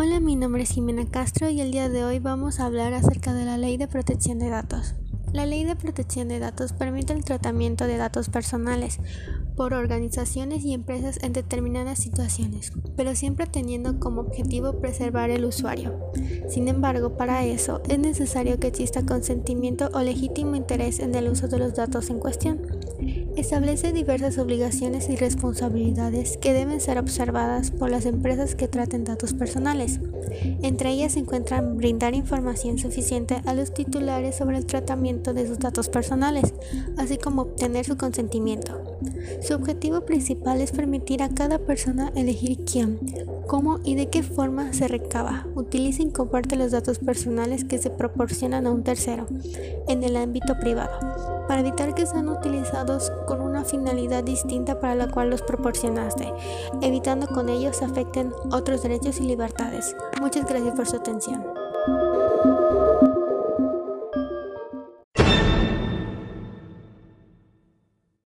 Hola, mi nombre es Jimena Castro y el día de hoy vamos a hablar acerca de la Ley de Protección de Datos. La Ley de Protección de Datos permite el tratamiento de datos personales por organizaciones y empresas en determinadas situaciones, pero siempre teniendo como objetivo preservar el usuario. Sin embargo, para eso es necesario que exista consentimiento o legítimo interés en el uso de los datos en cuestión. Establece diversas obligaciones y responsabilidades que deben ser observadas por las empresas que traten datos personales. Entre ellas se encuentran brindar información suficiente a los titulares sobre el tratamiento de sus datos personales, así como obtener su consentimiento. Su objetivo principal es permitir a cada persona elegir quién, cómo y de qué forma se recaba, utiliza y comparte los datos personales que se proporcionan a un tercero en el ámbito privado, para evitar que sean utilizados con una finalidad distinta para la cual los proporcionaste, evitando con ellos afecten otros derechos y libertades. Muchas gracias por su atención.